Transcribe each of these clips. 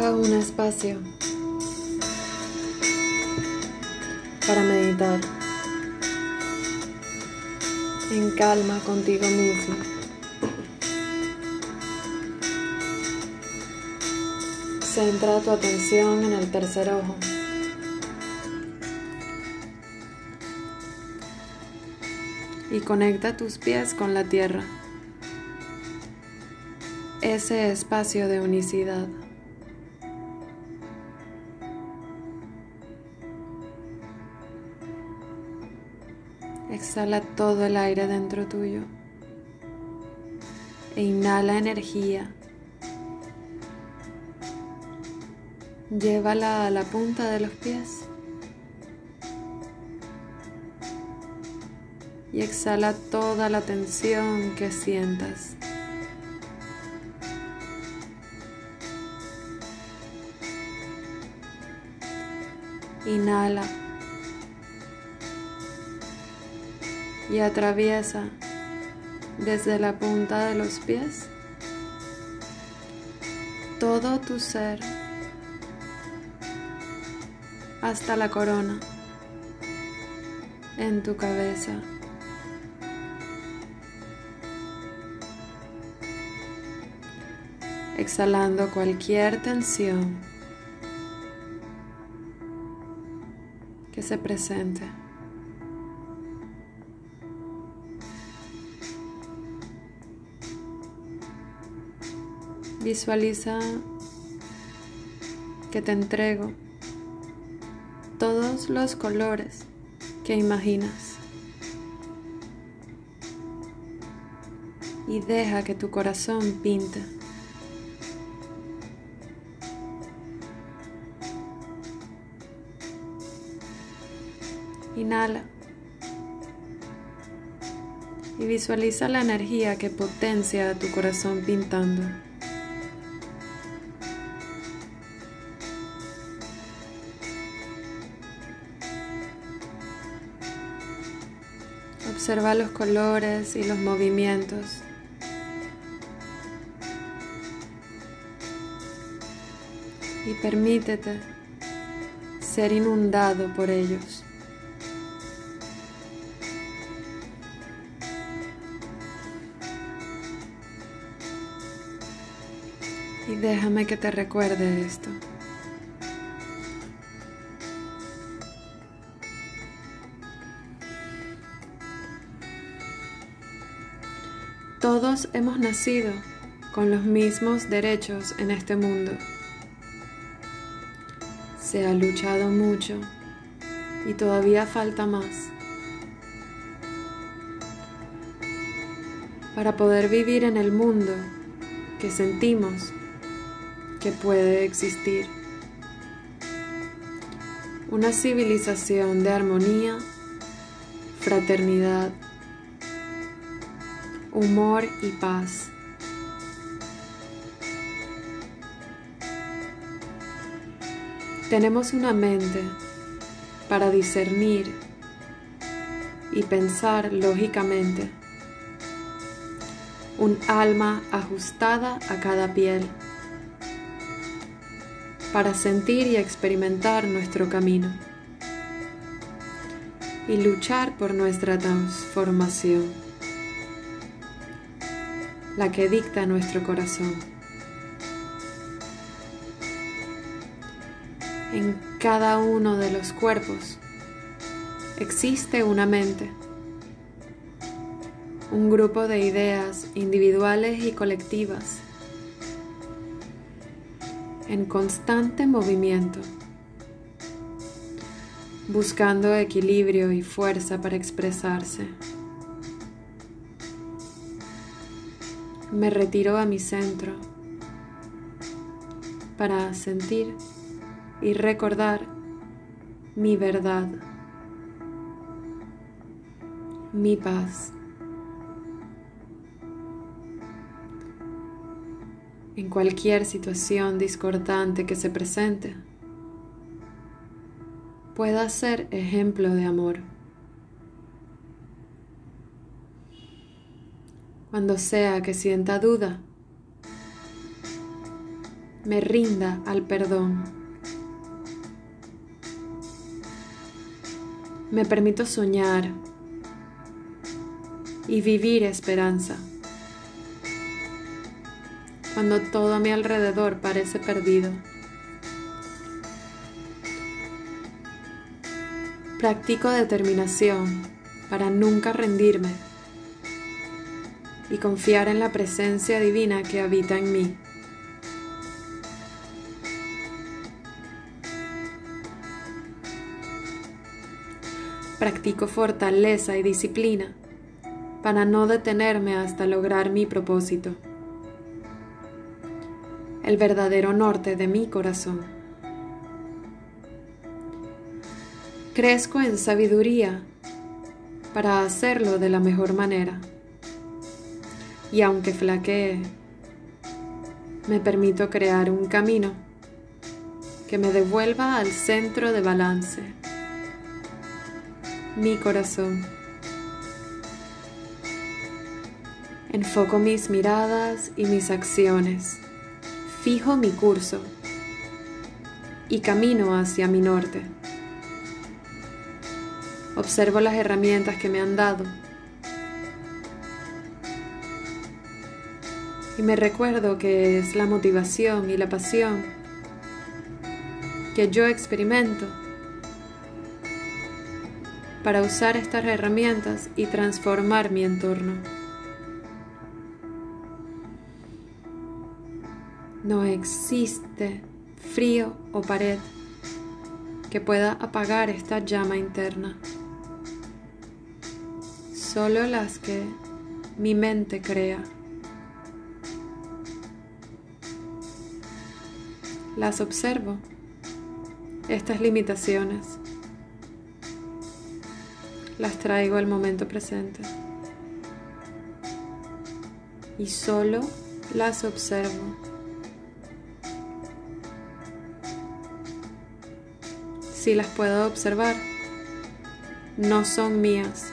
Busca un espacio para meditar en calma contigo mismo. Centra tu atención en el tercer ojo. Y conecta tus pies con la tierra. Ese espacio de unicidad. Exhala todo el aire dentro tuyo e inhala energía. Llévala a la punta de los pies y exhala toda la tensión que sientas. Inhala. Y atraviesa desde la punta de los pies todo tu ser hasta la corona en tu cabeza. Exhalando cualquier tensión que se presente. Visualiza que te entrego todos los colores que imaginas y deja que tu corazón pinte. Inhala y visualiza la energía que potencia a tu corazón pintando. Observa los colores y los movimientos. Y permítete ser inundado por ellos. Y déjame que te recuerde esto. Todos hemos nacido con los mismos derechos en este mundo. Se ha luchado mucho y todavía falta más para poder vivir en el mundo que sentimos que puede existir. Una civilización de armonía, fraternidad, humor y paz. Tenemos una mente para discernir y pensar lógicamente, un alma ajustada a cada piel, para sentir y experimentar nuestro camino y luchar por nuestra transformación la que dicta nuestro corazón. En cada uno de los cuerpos existe una mente, un grupo de ideas individuales y colectivas en constante movimiento, buscando equilibrio y fuerza para expresarse. Me retiro a mi centro para sentir y recordar mi verdad, mi paz. En cualquier situación discordante que se presente, pueda ser ejemplo de amor. Cuando sea que sienta duda, me rinda al perdón. Me permito soñar y vivir esperanza. Cuando todo a mi alrededor parece perdido. Practico determinación para nunca rendirme y confiar en la presencia divina que habita en mí. Practico fortaleza y disciplina para no detenerme hasta lograr mi propósito, el verdadero norte de mi corazón. Crezco en sabiduría para hacerlo de la mejor manera. Y aunque flaquee, me permito crear un camino que me devuelva al centro de balance, mi corazón. Enfoco mis miradas y mis acciones, fijo mi curso y camino hacia mi norte. Observo las herramientas que me han dado. Y me recuerdo que es la motivación y la pasión que yo experimento para usar estas herramientas y transformar mi entorno. No existe frío o pared que pueda apagar esta llama interna solo las que mi mente crea. Las observo, estas limitaciones, las traigo al momento presente y solo las observo. Si las puedo observar, no son mías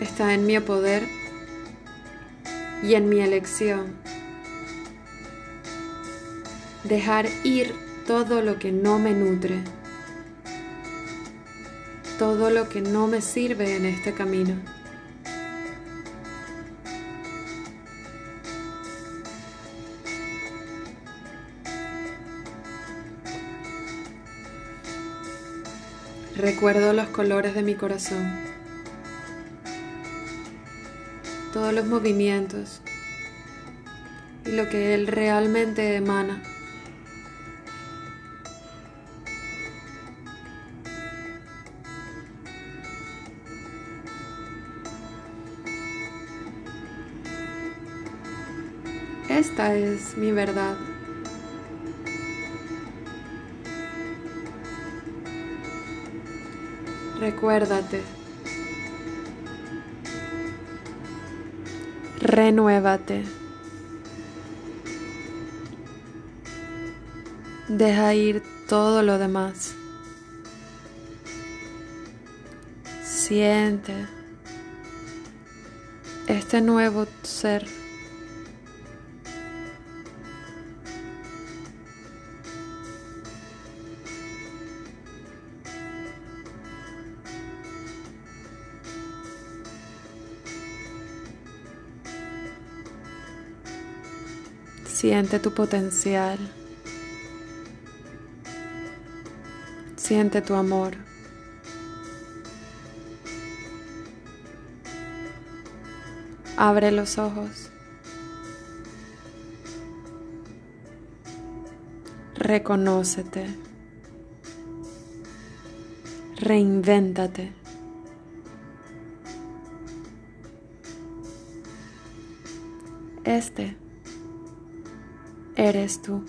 está en mi poder y en mi elección. Dejar ir todo lo que no me nutre, todo lo que no me sirve en este camino. Recuerdo los colores de mi corazón todos los movimientos y lo que Él realmente emana. Esta es mi verdad. Recuérdate. renuévate. Deja ir todo lo demás. Siente este nuevo ser. Siente tu potencial. Siente tu amor. Abre los ojos. Reconócete. Reinvéntate. Este eres tú.